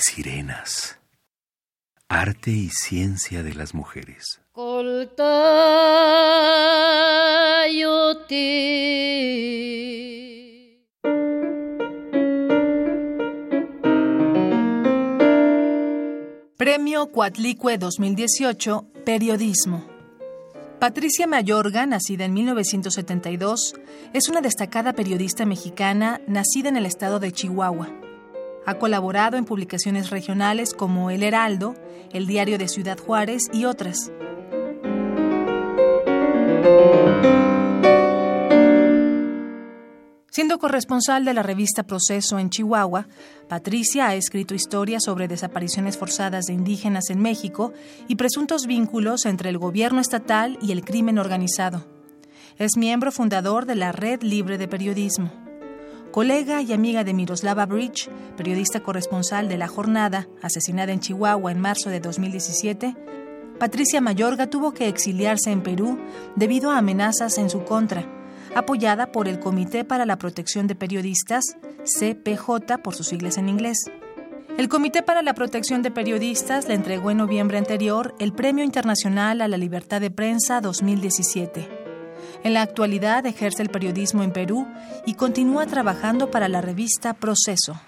sirenas. Arte y ciencia de las mujeres. Premio Cuatlicue 2018, Periodismo. Patricia Mayorga, nacida en 1972, es una destacada periodista mexicana nacida en el estado de Chihuahua. Ha colaborado en publicaciones regionales como El Heraldo, El Diario de Ciudad Juárez y otras. Siendo corresponsal de la revista Proceso en Chihuahua, Patricia ha escrito historias sobre desapariciones forzadas de indígenas en México y presuntos vínculos entre el gobierno estatal y el crimen organizado. Es miembro fundador de la Red Libre de Periodismo. Colega y amiga de Miroslava Bridge, periodista corresponsal de La Jornada, asesinada en Chihuahua en marzo de 2017, Patricia Mayorga tuvo que exiliarse en Perú debido a amenazas en su contra apoyada por el Comité para la Protección de Periodistas, CPJ por sus siglas en inglés. El Comité para la Protección de Periodistas le entregó en noviembre anterior el Premio Internacional a la Libertad de Prensa 2017. En la actualidad ejerce el periodismo en Perú y continúa trabajando para la revista Proceso.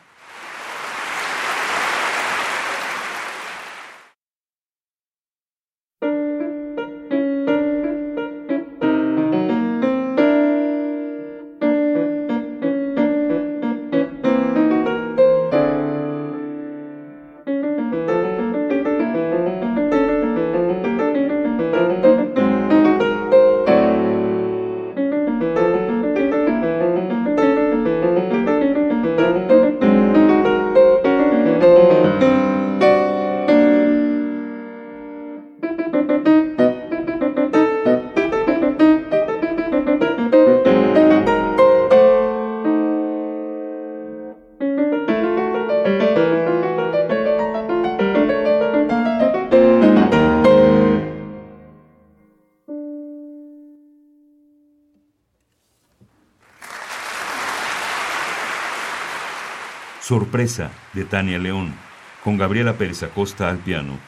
Sorpresa de Tania León, con Gabriela Pérez Acosta al piano.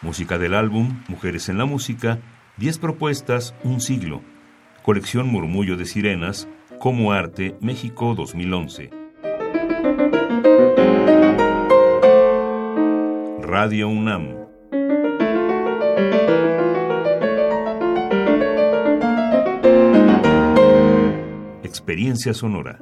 Música del álbum Mujeres en la Música, 10 propuestas, un siglo. Colección Murmullo de Sirenas, como Arte, México 2011. Radio UNAM. Experiencia sonora.